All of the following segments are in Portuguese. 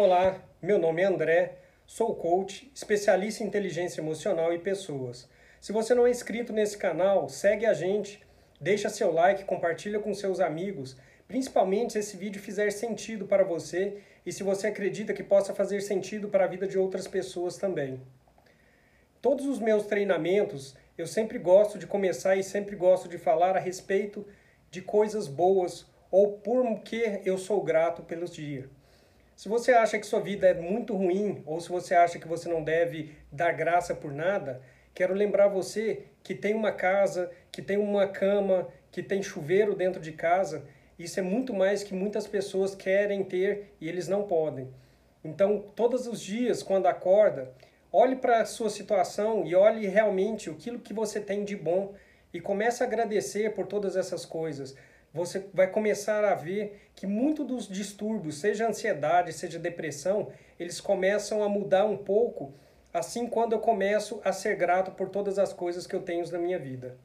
Olá, meu nome é André, sou coach, especialista em inteligência emocional e pessoas. Se você não é inscrito nesse canal, segue a gente, deixa seu like, compartilha com seus amigos, principalmente se esse vídeo fizer sentido para você e se você acredita que possa fazer sentido para a vida de outras pessoas também. Todos os meus treinamentos, eu sempre gosto de começar e sempre gosto de falar a respeito de coisas boas ou por que eu sou grato pelos dias. Se você acha que sua vida é muito ruim ou se você acha que você não deve dar graça por nada, quero lembrar você que tem uma casa, que tem uma cama, que tem chuveiro dentro de casa. Isso é muito mais que muitas pessoas querem ter e eles não podem. Então, todos os dias, quando acorda, olhe para a sua situação e olhe realmente aquilo que você tem de bom e comece a agradecer por todas essas coisas você vai começar a ver que muito dos distúrbios, seja ansiedade, seja depressão, eles começam a mudar um pouco, assim quando eu começo a ser grato por todas as coisas que eu tenho na minha vida.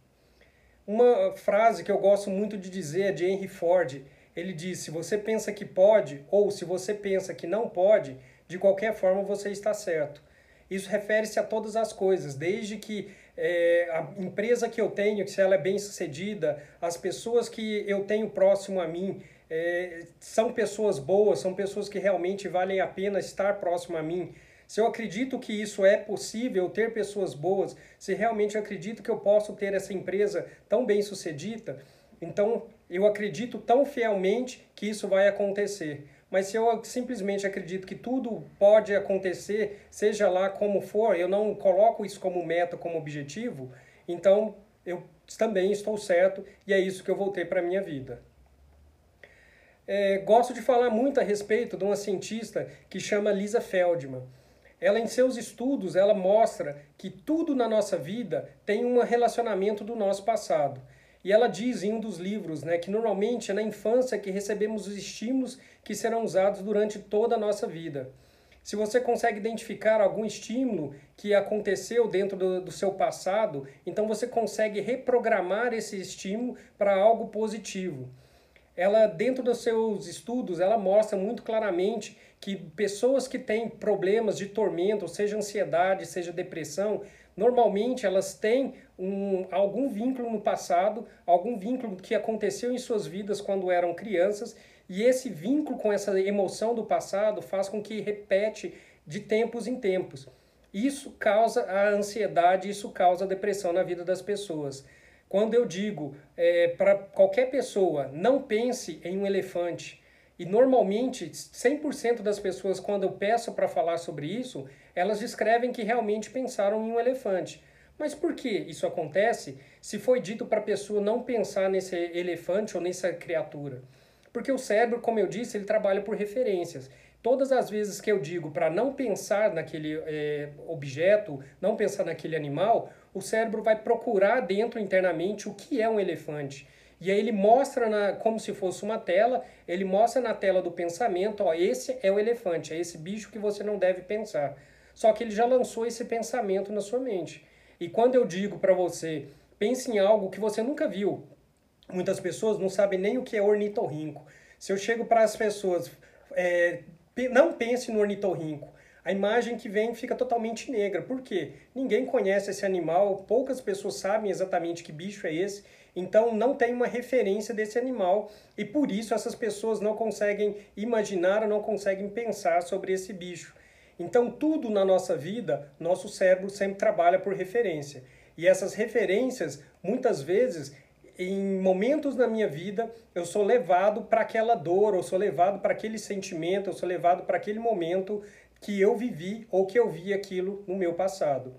Uma frase que eu gosto muito de dizer é de Henry Ford. Ele diz: se você pensa que pode ou se você pensa que não pode, de qualquer forma você está certo. Isso refere-se a todas as coisas, desde que é, a empresa que eu tenho, se ela é bem sucedida, as pessoas que eu tenho próximo a mim, é, são pessoas boas, são pessoas que realmente valem a pena estar próximo a mim. Se eu acredito que isso é possível, ter pessoas boas, se realmente eu acredito que eu posso ter essa empresa tão bem sucedida, então eu acredito tão fielmente que isso vai acontecer. Mas se eu simplesmente acredito que tudo pode acontecer, seja lá como for, eu não coloco isso como meta, como objetivo, então eu também estou certo e é isso que eu vou ter para a minha vida. É, gosto de falar muito a respeito de uma cientista que chama Lisa Feldman. Ela, em seus estudos, ela mostra que tudo na nossa vida tem um relacionamento do nosso passado. E ela diz em um dos livros né, que normalmente é na infância que recebemos os estímulos que serão usados durante toda a nossa vida. Se você consegue identificar algum estímulo que aconteceu dentro do, do seu passado, então você consegue reprogramar esse estímulo para algo positivo. Ela, dentro dos seus estudos, ela mostra muito claramente que pessoas que têm problemas de tormento, seja ansiedade, seja depressão, normalmente elas têm um, algum vínculo no passado, algum vínculo que aconteceu em suas vidas quando eram crianças, e esse vínculo com essa emoção do passado faz com que repete de tempos em tempos. Isso causa a ansiedade, isso causa a depressão na vida das pessoas. Quando eu digo é, para qualquer pessoa, não pense em um elefante, e normalmente 100% das pessoas, quando eu peço para falar sobre isso, elas descrevem que realmente pensaram em um elefante. Mas por que isso acontece se foi dito para a pessoa não pensar nesse elefante ou nessa criatura? Porque o cérebro, como eu disse, ele trabalha por referências. Todas as vezes que eu digo para não pensar naquele é, objeto, não pensar naquele animal, o cérebro vai procurar dentro internamente o que é um elefante. E aí ele mostra na, como se fosse uma tela, ele mostra na tela do pensamento, ó, esse é o elefante, é esse bicho que você não deve pensar. Só que ele já lançou esse pensamento na sua mente. E quando eu digo para você, pense em algo que você nunca viu, muitas pessoas não sabem nem o que é ornitorrinco. Se eu chego para as pessoas, é, não pense no ornitorrinco, a imagem que vem fica totalmente negra. Por quê? Ninguém conhece esse animal, poucas pessoas sabem exatamente que bicho é esse, então não tem uma referência desse animal e por isso essas pessoas não conseguem imaginar ou não conseguem pensar sobre esse bicho. Então tudo na nossa vida, nosso cérebro sempre trabalha por referência. E essas referências, muitas vezes, em momentos na minha vida, eu sou levado para aquela dor, eu sou levado para aquele sentimento, eu sou levado para aquele momento que eu vivi ou que eu vi aquilo no meu passado.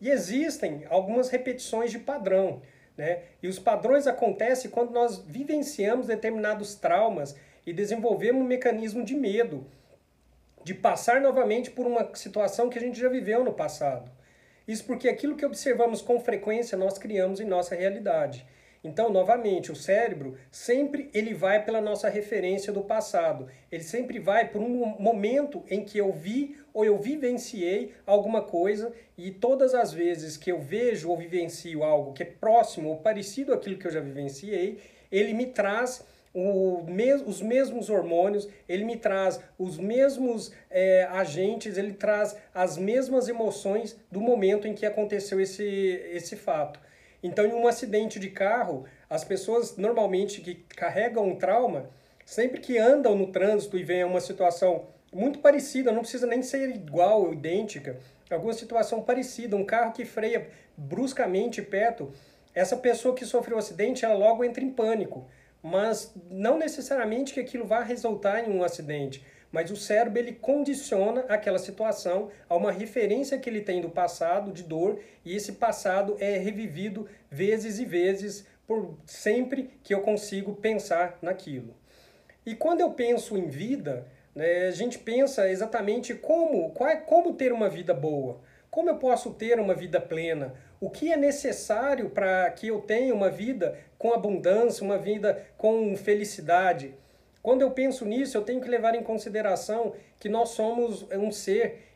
E existem algumas repetições de padrão, né? E os padrões acontecem quando nós vivenciamos determinados traumas e desenvolvemos um mecanismo de medo, de passar novamente por uma situação que a gente já viveu no passado. Isso porque aquilo que observamos com frequência nós criamos em nossa realidade. Então, novamente, o cérebro sempre ele vai pela nossa referência do passado. Ele sempre vai por um momento em que eu vi ou eu vivenciei alguma coisa e todas as vezes que eu vejo ou vivencio algo que é próximo ou parecido àquilo que eu já vivenciei, ele me traz mes os mesmos hormônios, ele me traz os mesmos é, agentes, ele traz as mesmas emoções do momento em que aconteceu esse, esse fato. Então, em um acidente de carro, as pessoas normalmente que carregam um trauma, sempre que andam no trânsito e veem uma situação muito parecida, não precisa nem ser igual ou idêntica, alguma situação parecida, um carro que freia bruscamente perto, essa pessoa que sofreu o acidente, ela logo entra em pânico. Mas não necessariamente que aquilo vá resultar em um acidente, mas o cérebro ele condiciona aquela situação a uma referência que ele tem do passado de dor e esse passado é revivido vezes e vezes por sempre que eu consigo pensar naquilo. E quando eu penso em vida, né, a gente pensa exatamente como, qual, é, como ter uma vida boa. Como eu posso ter uma vida plena? O que é necessário para que eu tenha uma vida com abundância, uma vida com felicidade? Quando eu penso nisso, eu tenho que levar em consideração que nós somos um ser.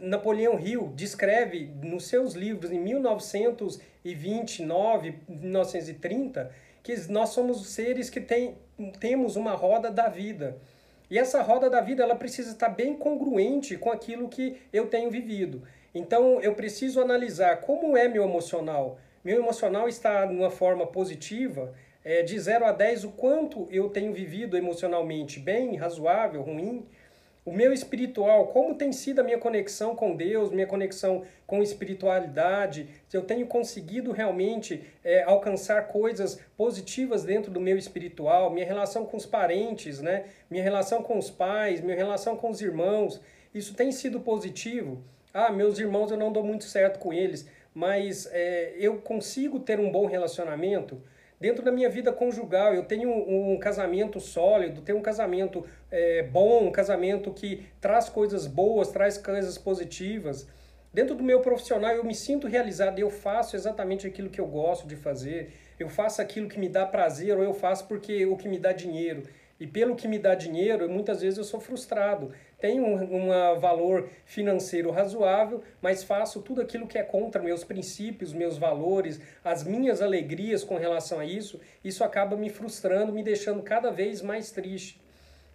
Napoleão Hill descreve nos seus livros, em 1929, 1930, que nós somos seres que tem, temos uma roda da vida. E essa roda da vida ela precisa estar bem congruente com aquilo que eu tenho vivido. Então eu preciso analisar como é meu emocional. Meu emocional está numa forma positiva, é, de 0 a 10, o quanto eu tenho vivido emocionalmente bem, razoável, ruim. O meu espiritual, como tem sido a minha conexão com Deus, minha conexão com espiritualidade, se eu tenho conseguido realmente é, alcançar coisas positivas dentro do meu espiritual, minha relação com os parentes, né? minha relação com os pais, minha relação com os irmãos, isso tem sido positivo. Ah, meus irmãos eu não dou muito certo com eles, mas é, eu consigo ter um bom relacionamento dentro da minha vida conjugal. Eu tenho um, casamento sólido, tenho um casamento é, bom, um casamento que traz coisas boas, traz coisas positivas. Dentro do meu profissional, eu me sinto realizado, eu faço exatamente aquilo que eu gosto de fazer, eu faço aquilo que me dá prazer ou eu faço porque o que me dá dinheiro. E pelo que me dá dinheiro, muitas vezes eu sou frustrado. Tenho um, um valor financeiro razoável, mas faço tudo aquilo que é contra meus princípios, meus valores, as minhas alegrias com relação a isso. Isso acaba me frustrando, me deixando cada vez mais triste.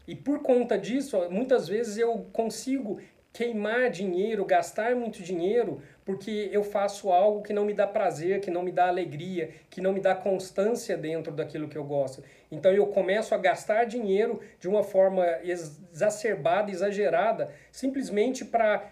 E por conta disso, muitas vezes eu consigo queimar dinheiro, gastar muito dinheiro, porque eu faço algo que não me dá prazer, que não me dá alegria, que não me dá constância dentro daquilo que eu gosto. Então eu começo a gastar dinheiro de uma forma exacerbada, exagerada, simplesmente para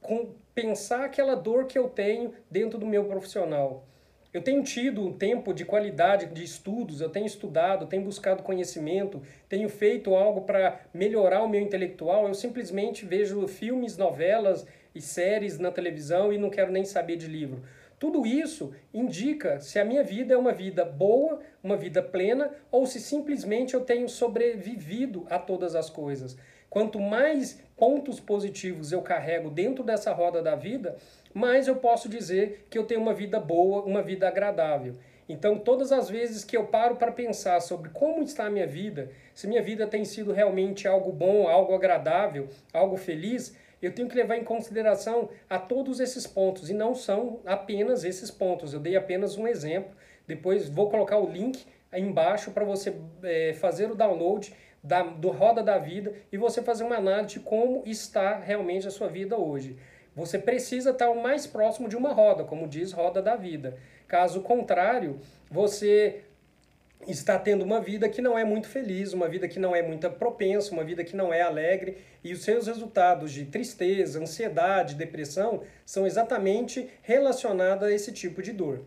compensar aquela dor que eu tenho dentro do meu profissional. Eu tenho tido um tempo de qualidade de estudos, eu tenho estudado, tenho buscado conhecimento, tenho feito algo para melhorar o meu intelectual. Eu simplesmente vejo filmes, novelas e séries na televisão e não quero nem saber de livro. Tudo isso indica se a minha vida é uma vida boa, uma vida plena, ou se simplesmente eu tenho sobrevivido a todas as coisas. Quanto mais pontos positivos eu carrego dentro dessa roda da vida, mais eu posso dizer que eu tenho uma vida boa, uma vida agradável. Então, todas as vezes que eu paro para pensar sobre como está a minha vida, se minha vida tem sido realmente algo bom, algo agradável, algo feliz, eu tenho que levar em consideração a todos esses pontos, e não são apenas esses pontos. Eu dei apenas um exemplo, depois vou colocar o link aí embaixo para você é, fazer o download da, do Roda da Vida e você fazer uma análise de como está realmente a sua vida hoje. Você precisa estar o mais próximo de uma roda, como diz Roda da Vida. Caso contrário, você está tendo uma vida que não é muito feliz, uma vida que não é muito propensa, uma vida que não é alegre, e os seus resultados de tristeza, ansiedade, depressão são exatamente relacionados a esse tipo de dor.